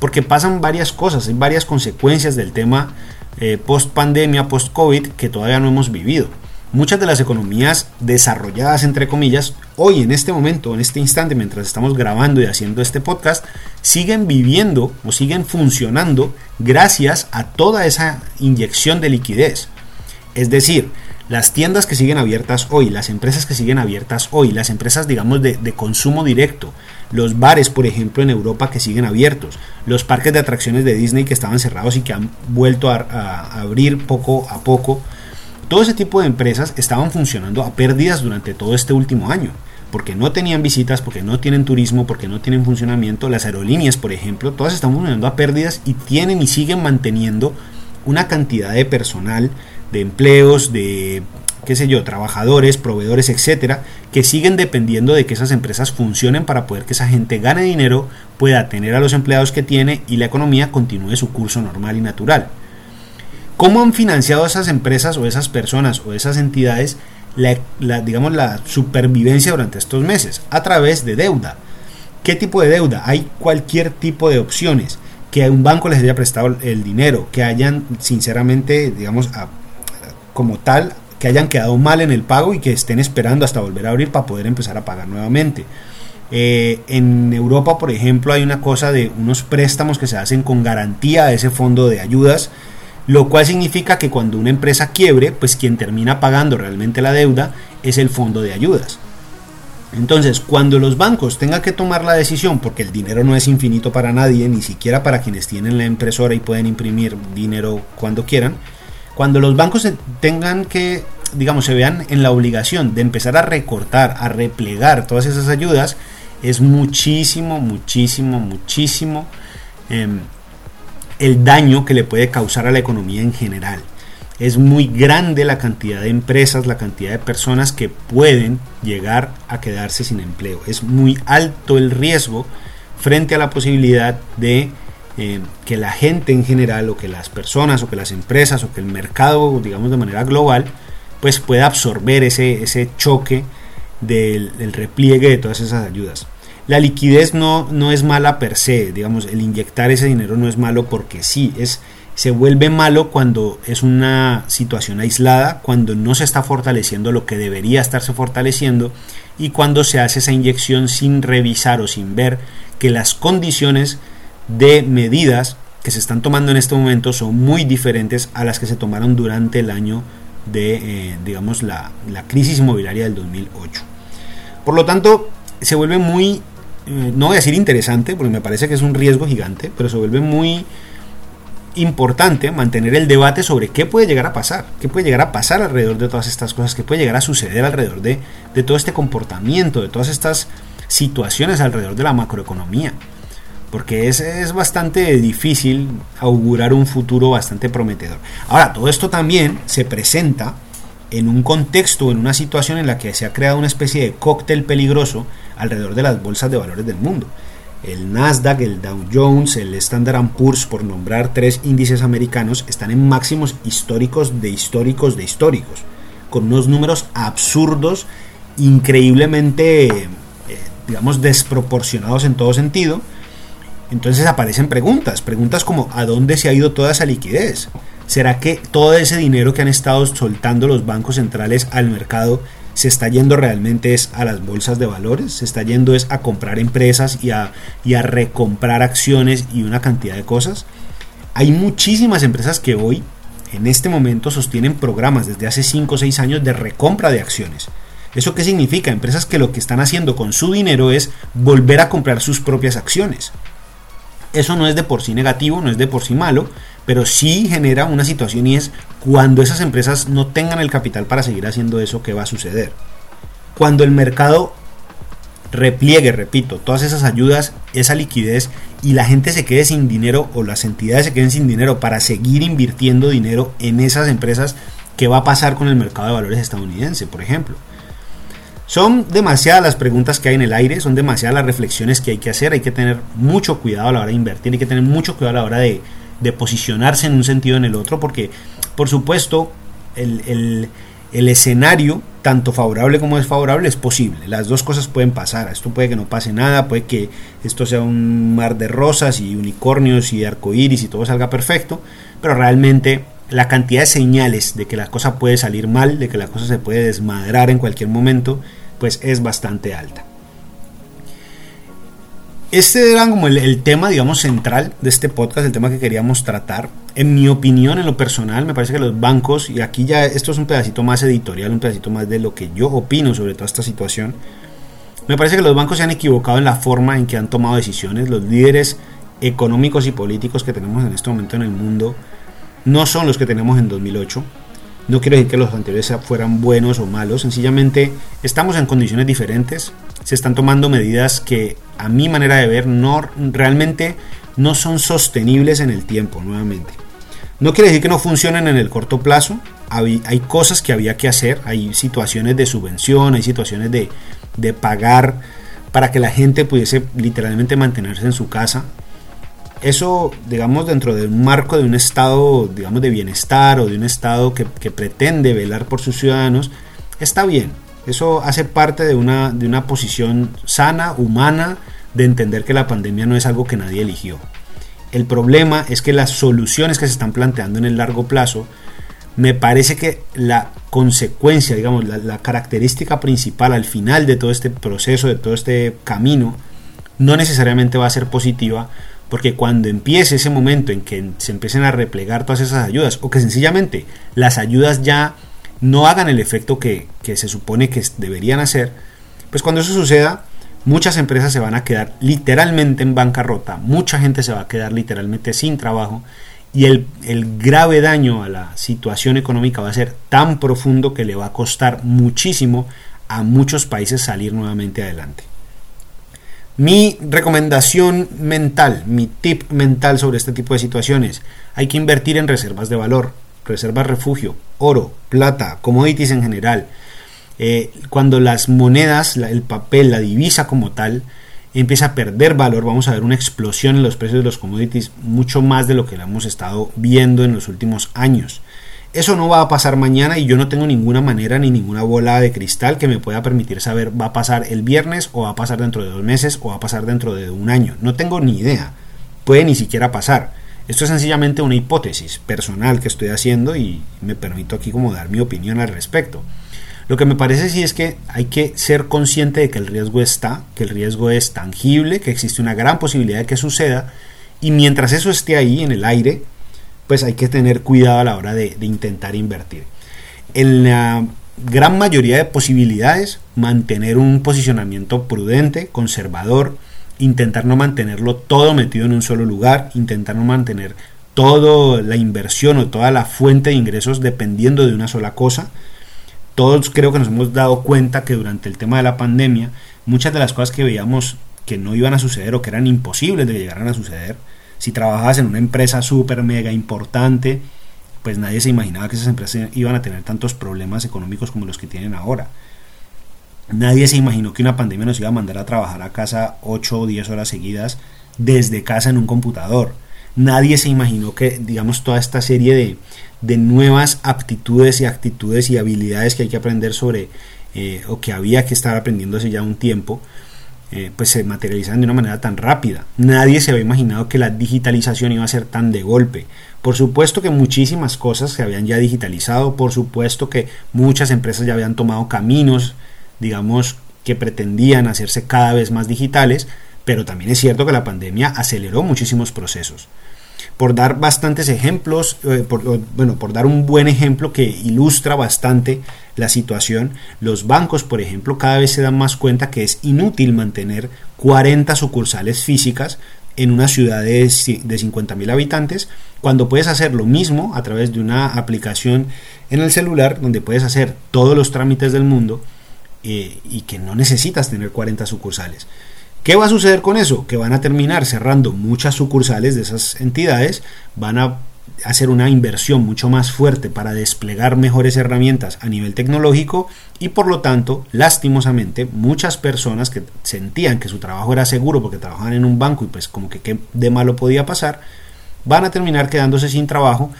porque pasan varias cosas, hay varias consecuencias del tema eh, post pandemia, post COVID que todavía no hemos vivido. Muchas de las economías desarrolladas, entre comillas, hoy en este momento, en este instante, mientras estamos grabando y haciendo este podcast, siguen viviendo o siguen funcionando gracias a toda esa inyección de liquidez. Es decir, las tiendas que siguen abiertas hoy, las empresas que siguen abiertas hoy, las empresas, digamos, de, consumo directo, los bares, por ejemplo, en Europa que siguen abiertos, los parques de atracciones de Disney que estaban cerrados y que han vuelto a, abrir poco a poco, todo ese tipo de empresas estaban funcionando a pérdidas durante todo este último año porque no tenían visitas, porque no tienen turismo, porque no tienen funcionamiento. Las aerolíneas, por ejemplo, todas están funcionando a pérdidas y tienen y siguen manteniendo una cantidad de personal de empleos, de qué sé yo, trabajadores, proveedores, etcétera, que siguen dependiendo de que esas empresas funcionen para poder que esa gente gane dinero, pueda tener a los empleados que tiene y la economía continúe su curso normal y natural. ¿Cómo han financiado esas empresas o esas personas o esas entidades la, digamos, la supervivencia durante estos meses? A través de deuda. ¿Qué tipo de deuda? Hay cualquier tipo de opciones. Que un banco les haya prestado el dinero, que hayan sinceramente, digamos, a como tal que hayan quedado mal en el pago y que estén esperando hasta volver a abrir para poder empezar a pagar nuevamente. Eh, en Europa, por ejemplo, hay una cosa de unos préstamos que se hacen con garantía a ese fondo de ayudas, lo cual significa que cuando una empresa quiebre, pues quien termina pagando realmente la deuda es el fondo de ayudas. Entonces, cuando los bancos tengan que tomar la decisión, porque el dinero no es infinito para nadie, ni siquiera para quienes tienen la impresora y pueden imprimir dinero cuando quieran, cuando los bancos tengan que, digamos, se vean en la obligación de empezar a recortar, a replegar todas esas ayudas, es muchísimo, muchísimo, muchísimo em, el daño que le puede causar a la economía en general. Es muy grande la cantidad de empresas, la cantidad de personas que pueden llegar a quedarse sin empleo. Es muy alto el riesgo frente a la posibilidad de eh, que la gente en general o que las personas o que las empresas o que el mercado, digamos de manera global, pues pueda absorber ese, ese choque del, repliegue de todas esas ayudas. La liquidez no, no es mala per se, digamos, el inyectar ese dinero no es malo porque sí, es, se vuelve malo cuando es una situación aislada, cuando no se está fortaleciendo lo que debería estarse fortaleciendo y cuando se hace esa inyección sin revisar o sin ver que las condiciones de medidas que se están tomando en este momento son muy diferentes a las que se tomaron durante el año de, eh, digamos, la, crisis inmobiliaria del 2008. Por lo tanto, se vuelve muy, eh, no voy a decir interesante, porque me parece que es un riesgo gigante, pero se vuelve muy importante mantener el debate sobre qué puede llegar a pasar, qué puede llegar a pasar alrededor de todas estas cosas, qué puede llegar a suceder alrededor de, de todo este comportamiento, de todas estas situaciones alrededor de la macroeconomía porque es, es, bastante difícil augurar un futuro bastante prometedor. Ahora, todo esto también se presenta en un contexto, en una situación en la que se ha creado una especie de cóctel peligroso alrededor de las bolsas de valores del mundo. El Nasdaq, el Dow Jones, el Standard Poor's, por nombrar tres índices americanos, están en máximos históricos de históricos de históricos, con unos números absurdos, increíblemente, eh, digamos, desproporcionados en todo sentido, entonces aparecen preguntas, preguntas como ¿a dónde se ha ido toda esa liquidez? ¿Será que todo ese dinero que han estado soltando los bancos centrales al mercado se está yendo realmente es a las bolsas de valores? ¿Se está yendo es a comprar empresas y a, y a recomprar acciones y una cantidad de cosas? Hay muchísimas empresas que hoy, en este momento, sostienen programas desde hace 5 o 6 años de recompra de acciones. ¿Eso qué significa? Empresas que lo que están haciendo con su dinero es volver a comprar sus propias acciones. Eso no es de por sí negativo, no es de por sí malo, pero sí genera una situación y es cuando esas empresas no tengan el capital para seguir haciendo eso, ¿qué va a suceder? Cuando el mercado repliegue, repito, todas esas ayudas, esa liquidez y la gente se quede sin dinero o las entidades se queden sin dinero para seguir invirtiendo dinero en esas empresas, ¿qué va a pasar con el mercado de valores estadounidense, por ejemplo? Son demasiadas las preguntas que hay en el aire, son demasiadas las reflexiones que hay que hacer, hay que tener mucho cuidado a la hora de invertir, hay que tener mucho cuidado a la hora de, posicionarse en un sentido o en el otro, porque por supuesto el el escenario, tanto favorable como desfavorable, es posible. Las dos cosas pueden pasar. Esto puede que no pase nada, puede que esto sea un mar de rosas y unicornios y arcoíris y todo salga perfecto, pero realmente la cantidad de señales de que la cosa puede salir mal, de que la cosa se puede desmadrar en cualquier momento, pues es bastante alta. Este era como el, tema, digamos, central de este podcast, el tema que queríamos tratar. En mi opinión, en lo personal, me parece que los bancos, y aquí ya esto es un pedacito más editorial, un pedacito más de lo que yo opino sobre toda esta situación, me parece que los bancos se han equivocado en la forma en que han tomado decisiones. Los líderes económicos y políticos que tenemos en este momento en el mundo no son los que tenemos en 2008. No quiero decir que los anteriores fueran buenos o malos, sencillamente estamos en condiciones diferentes, se están tomando medidas que a mi manera de ver no realmente no son sostenibles en el tiempo nuevamente. No quiere decir que no funcionen en el corto plazo, hay, cosas que había que hacer, hay situaciones de subvención, hay situaciones de, de pagar para que la gente pudiese literalmente mantenerse en su casa, eso, digamos, dentro de un marco de un estado, digamos, de bienestar o de un estado que, pretende velar por sus ciudadanos, está bien. Eso hace parte de una, de una posición sana, humana, de entender que la pandemia no es algo que nadie eligió. El problema es que las soluciones que se están planteando en el largo plazo, me parece que la consecuencia, digamos, la característica principal al final de todo este proceso, de todo este camino, no necesariamente va a ser positiva porque cuando empiece ese momento en que se empiecen a replegar todas esas ayudas, o que sencillamente las ayudas ya no hagan el efecto que, se supone que deberían hacer, pues cuando eso suceda, muchas empresas se van a quedar literalmente en bancarrota, mucha gente se va a quedar literalmente sin trabajo y el, el, grave daño a la situación económica va a ser tan profundo que le va a costar muchísimo a muchos países salir nuevamente adelante. Mi recomendación mental, mi tip mental sobre este tipo de situaciones, hay que invertir en reservas de valor, reservas refugio, oro, plata, commodities en general. Eh, cuando las monedas, el papel, la divisa como tal, empieza a perder valor, vamos a ver una explosión en los precios de los commodities, mucho más de lo que hemos estado viendo en los últimos años. Eso no va a pasar mañana y yo no tengo ninguna manera ni ninguna bola de cristal que me pueda permitir saber va a pasar el viernes o va a pasar dentro de dos meses o va a pasar dentro de un año. No tengo ni idea. Puede ni siquiera pasar. Esto es sencillamente una hipótesis personal que estoy haciendo y me permito aquí como dar mi opinión al respecto. Lo que me parece sí es que hay que ser consciente de que el riesgo está, que el riesgo es tangible, que existe una gran posibilidad de que suceda y mientras eso esté ahí en el aire, pues hay que tener cuidado a la hora de, intentar invertir. En la gran mayoría de posibilidades, mantener un posicionamiento prudente, conservador, intentar no mantenerlo todo metido en un solo lugar, intentar no mantener toda la inversión o toda la fuente de ingresos dependiendo de una sola cosa. Todos creo que nos hemos dado cuenta que durante el tema de la pandemia, muchas de las cosas que veíamos que no iban a suceder o que eran imposibles de que llegaran a suceder, si trabajabas en una empresa súper mega importante, pues nadie se imaginaba que esas empresas iban a tener tantos problemas económicos como los que tienen ahora. Nadie se imaginó que una pandemia nos iba a mandar a trabajar a casa 8 o 10 horas seguidas desde casa en un computador. Nadie se imaginó que, digamos, toda esta serie de, de nuevas aptitudes y actitudes y habilidades que hay que aprender sobre, eh, o que había que estar aprendiendo hace ya un tiempo, eh, pues se materializan de una manera tan rápida. Nadie se había imaginado que la digitalización iba a ser tan de golpe. Por supuesto que muchísimas cosas se habían ya digitalizado, por supuesto que muchas empresas ya habían tomado caminos, digamos, que pretendían hacerse cada vez más digitales, pero también es cierto que la pandemia aceleró muchísimos procesos por dar bastantes ejemplos, eh, por, bueno, por dar un buen ejemplo que ilustra bastante la situación, los bancos, por ejemplo, cada vez se dan más cuenta que es inútil mantener 40 sucursales físicas en una ciudad de, de 50.000 habitantes, cuando puedes hacer lo mismo a través de una aplicación en el celular donde puedes hacer todos los trámites del mundo eh, y que no necesitas tener 40 sucursales. ¿Qué va a suceder con eso? Que van a terminar cerrando muchas sucursales de esas entidades, van a hacer una inversión mucho más fuerte para desplegar mejores herramientas a nivel tecnológico y por lo tanto, lastimosamente, muchas personas que sentían que su trabajo era seguro porque trabajaban en un banco y pues como que qué de malo podía pasar, van a terminar quedándose sin trabajo,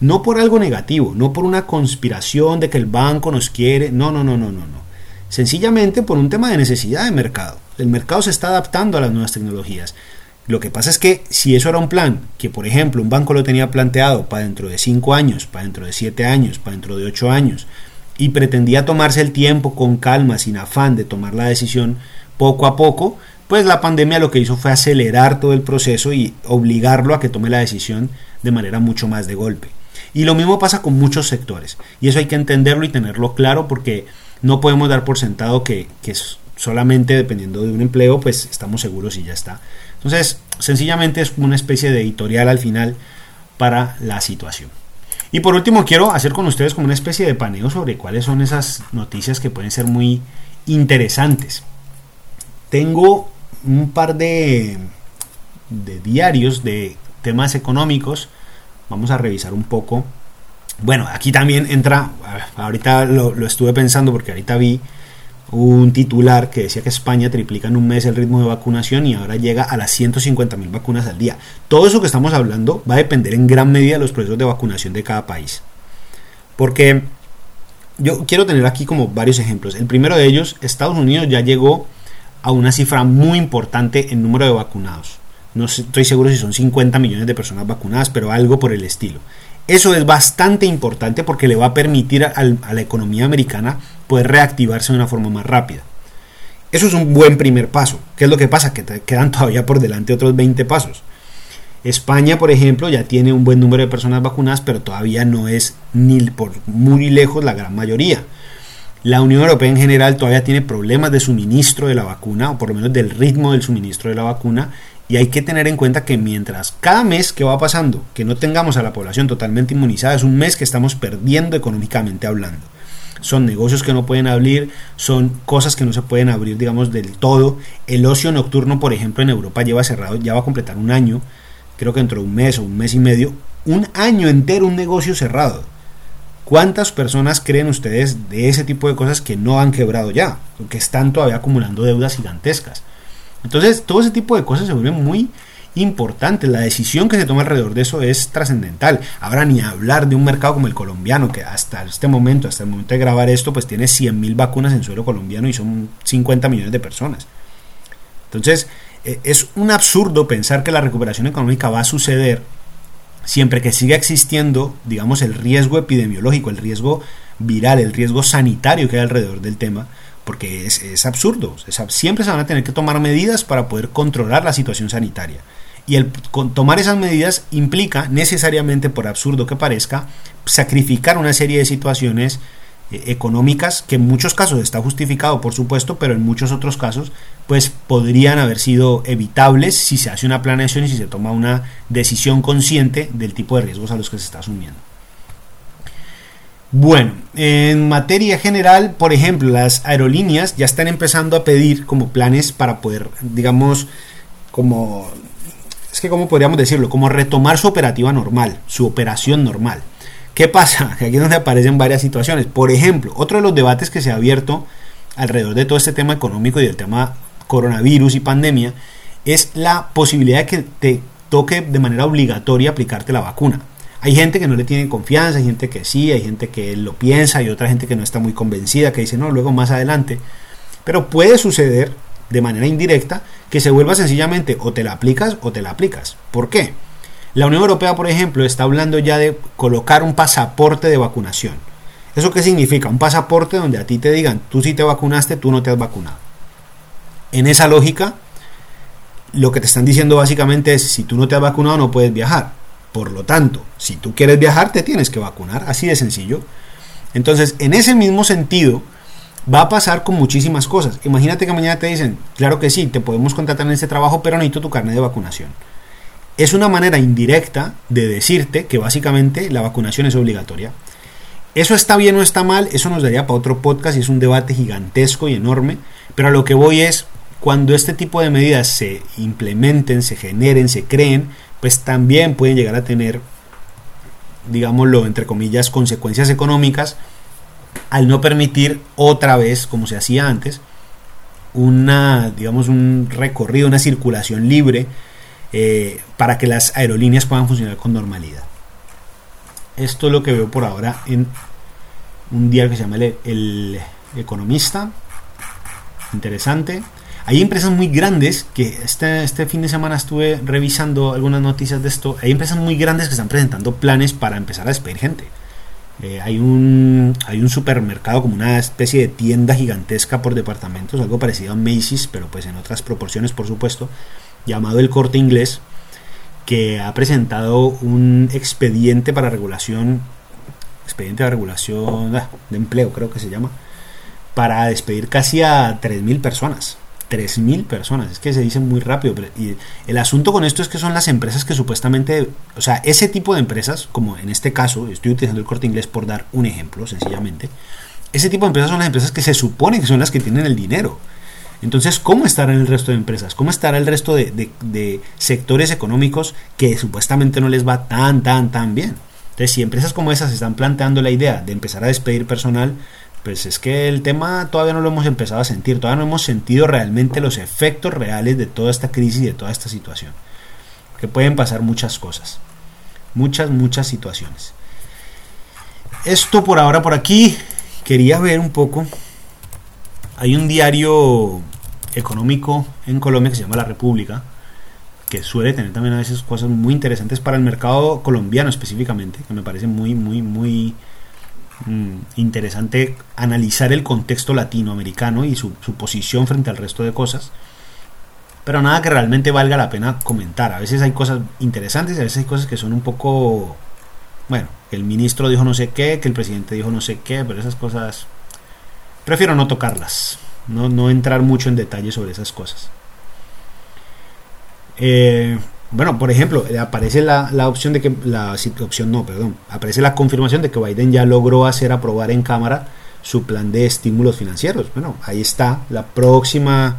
no por algo negativo, no por una conspiración de que el banco nos quiere, no, no, no, no, no, no. Sencillamente por un tema de necesidad de mercado. El mercado se está adaptando a las nuevas tecnologías. Lo que pasa es que si eso era un plan, que por ejemplo un banco lo tenía planteado para dentro de 5 años, para dentro de 7 años, para dentro de 8 años, y pretendía tomarse el tiempo con calma, sin afán de tomar la decisión poco a poco, pues la pandemia lo que hizo fue acelerar todo el proceso y obligarlo a que tome la decisión de manera mucho más de golpe. Y lo mismo pasa con muchos sectores. Y eso hay que entenderlo y tenerlo claro porque no podemos dar por sentado que, que solamente dependiendo de un empleo, pues estamos seguros y ya está. Entonces, sencillamente es una especie de editorial al final para la situación. Y por último, quiero hacer con ustedes como una especie de paneo sobre cuáles son esas noticias que pueden ser muy interesantes. Tengo un par de, de diarios de temas económicos. Vamos a revisar un poco bueno, aquí también entra, ahorita lo, estuve pensando porque ahorita vi un titular que decía que España triplica en un mes el ritmo de vacunación y ahora llega a las 150 mil vacunas al día. Todo eso que estamos hablando va a depender en gran medida de los procesos de vacunación de cada país. Porque yo quiero tener aquí como varios ejemplos. El primero de ellos, Estados Unidos ya llegó a una cifra muy importante en número de vacunados. No estoy seguro si son 50 millones de personas vacunadas, pero algo por el estilo. Eso es bastante importante porque le va a permitir a, la economía americana poder reactivarse de una forma más rápida. Eso es un buen primer paso. ¿Qué es lo que pasa? Que quedan todavía por delante otros 20 pasos. España, por ejemplo, ya tiene un buen número de personas vacunadas, pero todavía no es ni por muy lejos la gran mayoría. La Unión Europea en general todavía tiene problemas de suministro de la vacuna, o por lo menos del ritmo del suministro de la vacuna, y hay que tener en cuenta que mientras cada mes que va pasando, que no tengamos a la población totalmente inmunizada, es un mes que estamos perdiendo económicamente hablando. Son negocios que no pueden abrir, son cosas que no se pueden abrir, digamos, del todo. El ocio nocturno, por ejemplo, en Europa lleva cerrado, ya va a completar un año, creo que dentro de un mes o un mes y medio, un año entero un negocio cerrado. ¿Cuántas personas creen ustedes de ese tipo de cosas que no han quebrado ya? Que están todavía acumulando deudas gigantescas. Entonces, todo ese tipo de cosas se vuelven muy importantes. La decisión que se toma alrededor de eso es trascendental. Ahora ni hablar de un mercado como el colombiano, que hasta este momento, hasta el momento de grabar esto, pues tiene 100.000 vacunas en suelo colombiano y son 50 millones de personas. Entonces, eh, es un absurdo pensar que la recuperación económica va a suceder siempre que siga existiendo, digamos, el riesgo epidemiológico, el riesgo viral, el riesgo sanitario que hay alrededor del tema, porque es, absurdo. siempre se van a tener que tomar medidas para poder controlar la situación sanitaria. Y el tomar esas medidas implica necesariamente, por absurdo que parezca, sacrificar una serie de situaciones eh, económicas que en muchos casos está justificado, por supuesto, pero en muchos otros casos, pues podrían haber sido evitables si se hace una planeación y si se toma una decisión consciente del tipo de riesgos a los que se está asumiendo. Bueno, en materia general, por ejemplo, las aerolíneas ya están empezando a pedir como planes para poder, digamos, como, es que cómo podríamos decirlo, como retomar su operativa normal, su operación normal. ¿Qué pasa? Aquí es donde aparecen varias situaciones. Por ejemplo, otro de los debates que se ha abierto alrededor de todo este tema económico y del tema coronavirus y pandemia es la posibilidad de que te toque de manera obligatoria aplicarte la vacuna. Hay gente que no le tiene confianza, hay gente que sí, hay gente que lo piensa y otra gente que no está muy convencida, que dice, no, luego más adelante. Pero puede suceder de manera indirecta que se vuelva sencillamente o te la aplicas o te la aplicas. ¿Por qué? La Unión Europea, por ejemplo, está hablando ya de colocar un pasaporte de vacunación. ¿Eso qué significa? Un pasaporte donde a ti te digan, tú sí te vacunaste, tú no te has vacunado. En esa lógica, lo que te están diciendo básicamente es, si tú no te has vacunado no puedes viajar. Por lo tanto, si tú quieres viajar, te tienes que vacunar, así de sencillo. Entonces, en ese mismo sentido, va a pasar con muchísimas cosas. Imagínate que mañana te dicen, claro que sí, te podemos contratar en este trabajo, pero necesito tu carnet de vacunación. Es una manera indirecta de decirte que básicamente la vacunación es obligatoria. Eso está bien o está mal, eso nos daría para otro podcast y es un debate gigantesco y enorme, pero a lo que voy es, cuando este tipo de medidas se implementen, se generen, se creen, pues también pueden llegar a tener, digámoslo, entre comillas, consecuencias económicas al no permitir otra vez, como se hacía antes, una, digamos, un recorrido, una circulación libre eh, para que las aerolíneas puedan funcionar con normalidad. Esto es lo que veo por ahora en un diario que se llama El, Economista. Interesante. Hay empresas muy grandes que este, este fin de semana estuve revisando algunas noticias de esto. Hay empresas muy grandes que están presentando planes para empezar a despedir gente. Eh, hay, un, hay un supermercado como una especie de tienda gigantesca por departamentos, algo parecido a Macy's, pero pues en otras proporciones por supuesto, llamado el Corte Inglés, que ha presentado un expediente para regulación, expediente de regulación ah, de empleo creo que se llama, para despedir casi a 3.000 personas. 3.000 personas, es que se dice muy rápido. y el asunto con esto es que son las empresas que supuestamente, o sea, ese tipo de empresas, como en este caso, estoy utilizando el corte inglés por dar un ejemplo, sencillamente, ese tipo de empresas son las empresas que se supone que son las que tienen el dinero. Entonces, ¿cómo estará el resto de empresas? ¿Cómo estará el resto de, de sectores económicos que supuestamente no les va tan, tan, tan bien? Entonces, si empresas como esas están planteando la idea de empezar a despedir personal, pues es que el tema todavía no lo hemos empezado a sentir, todavía no hemos sentido realmente los efectos reales de toda esta crisis y de toda esta situación. Que pueden pasar muchas cosas, muchas, muchas situaciones. Esto por ahora por aquí, quería ver un poco. Hay un diario económico en Colombia que se llama La República, que suele tener también a veces cosas muy interesantes para el mercado colombiano específicamente, que me parece muy, muy, muy interesante analizar el contexto latinoamericano y su, posición frente al resto de cosas. Pero nada que realmente valga la pena comentar. A veces hay cosas interesantes y a veces hay cosas que son un poco... Bueno, que el ministro dijo no sé qué, que el presidente dijo no sé qué, pero esas cosas... Prefiero no tocarlas, no, no entrar mucho en detalle sobre esas cosas. Eh, bueno, por ejemplo, eh, aparece la, opción de que, la opción no, perdón, aparece la confirmación de que Biden ya logró hacer aprobar en Cámara su plan de estímulos financieros. Bueno, ahí está la próxima,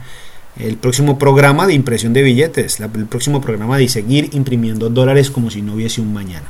el próximo programa de impresión de billetes, el próximo programa de seguir imprimiendo dólares como si no hubiese un mañana.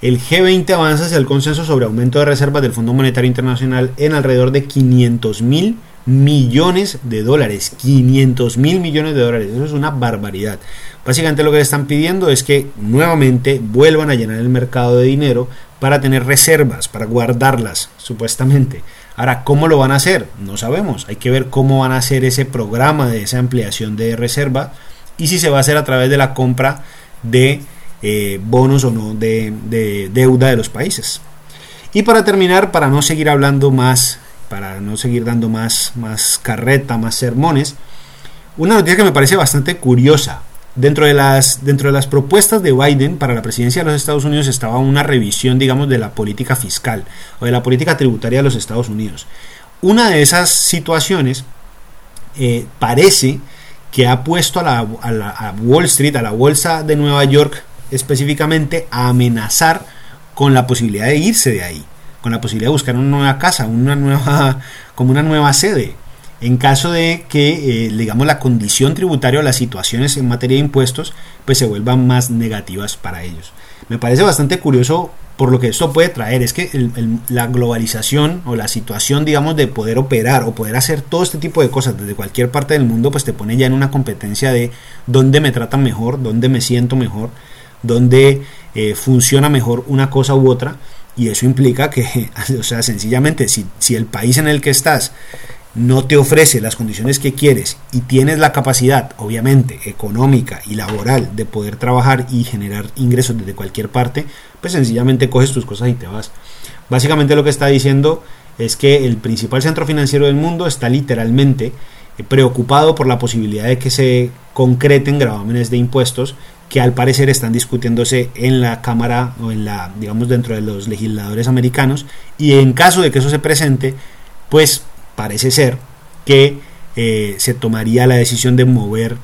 El G20 avanza hacia el consenso sobre aumento de reservas del Fondo Monetario Internacional en alrededor de 500 mil millones de dólares. 500 mil millones de dólares. Eso es una barbaridad. Básicamente lo que le están pidiendo es que nuevamente vuelvan a llenar el mercado de dinero para tener reservas, para guardarlas, supuestamente. Ahora, ¿cómo lo van a hacer? No sabemos. Hay que ver cómo van a hacer ese programa de esa ampliación de reserva y si se va a hacer a través de la compra de eh, bonos o no de, de deuda de los países. Y para terminar, para no seguir hablando más para no seguir dando más, más carreta, más sermones, una noticia que me parece bastante curiosa. Dentro de, las, dentro de las propuestas de Biden para la presidencia de los Estados Unidos estaba una revisión, digamos, de la política fiscal o de la política tributaria de los Estados Unidos. Una de esas situaciones eh, parece que ha puesto a, la, a Wall Street, a la bolsa de Nueva York específicamente, a amenazar con la posibilidad de irse de ahí con la posibilidad de buscar una nueva casa, una nueva, como una nueva sede. En caso de que, eh, digamos, la condición tributaria o las situaciones en materia de impuestos, pues se vuelvan más negativas para ellos. Me parece bastante curioso por lo que esto puede traer, es que la globalización o la situación, digamos, de poder operar o poder hacer todo este tipo de cosas desde cualquier parte del mundo, pues te pone ya en una competencia de dónde me tratan mejor, dónde me siento mejor, dónde eh, funciona mejor una cosa u otra y eso implica que, o sea, sencillamente, si, si el país en el que estás no te ofrece las condiciones que quieres y tienes la capacidad, obviamente, económica y laboral de poder trabajar y generar ingresos desde cualquier parte, pues sencillamente coges tus cosas y te vas. Básicamente lo que está diciendo es que el principal centro financiero del mundo está literalmente preocupado por la posibilidad de que se concreten gravámenes de impuestos que al parecer están discutiéndose en la Cámara o en la, digamos, dentro de los legisladores americanos. Y en caso de que eso se presente, pues parece ser que eh, se tomaría la decisión de mover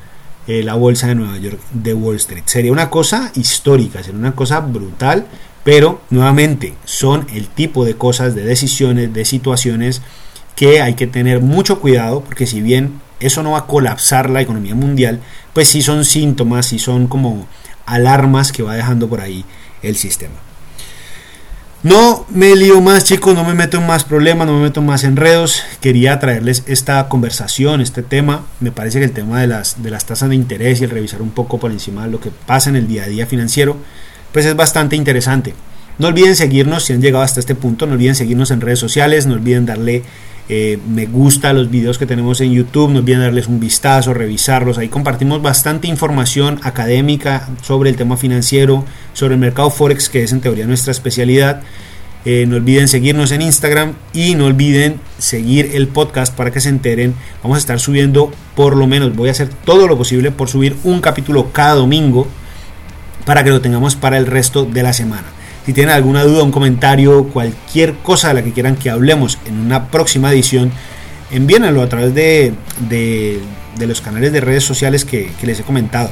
eh, la bolsa de Nueva York de Wall Street. Sería una cosa histórica, sería una cosa brutal, Pero nuevamente son el tipo de cosas, de decisiones, de situaciones que hay que tener mucho cuidado porque si bien eso no va a colapsar la economía mundial, pues sí son síntomas, sí son como alarmas que va dejando por ahí el sistema. No me lío más chicos, no me meto en más problemas, no me meto en más enredos. Quería traerles esta conversación, este tema. Me parece que el tema de las, de las tasas de interés y el revisar un poco por encima de lo que pasa en el día a día financiero, pues es bastante interesante. No olviden seguirnos si han llegado hasta este punto, no olviden seguirnos en redes sociales, no olviden darle eh, me gusta los videos que tenemos en YouTube, no olviden darles un vistazo, revisarlos. Ahí compartimos bastante información académica sobre el tema financiero, sobre el mercado Forex, que es en teoría nuestra especialidad. Eh, no olviden seguirnos en Instagram y no olviden seguir el podcast para que se enteren. Vamos a estar subiendo, por lo menos voy a hacer todo lo posible por subir un capítulo cada domingo para que lo tengamos para el resto de la semana. Si tienen alguna duda, un comentario, cualquier cosa de la que quieran que hablemos en una próxima edición, envíenlo a través de, los canales de redes sociales que, les he comentado.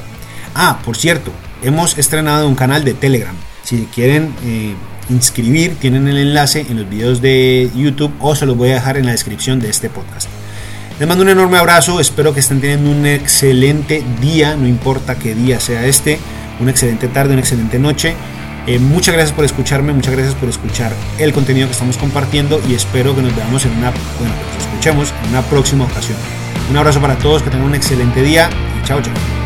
Ah, por cierto, hemos estrenado un canal de Telegram. Si quieren eh, inscribir, tienen el enlace en los videos de YouTube o se los voy a dejar en la descripción de este podcast. Les mando un enorme abrazo, espero que estén teniendo un excelente día, no importa qué día sea este, una excelente tarde, una excelente noche eh, muchas gracias por escucharme, muchas gracias por escuchar el contenido que estamos compartiendo y espero que nos veamos en una, bueno, nos escuchemos en una próxima ocasión. Un abrazo para todos, que tengan un excelente día y chao, chao.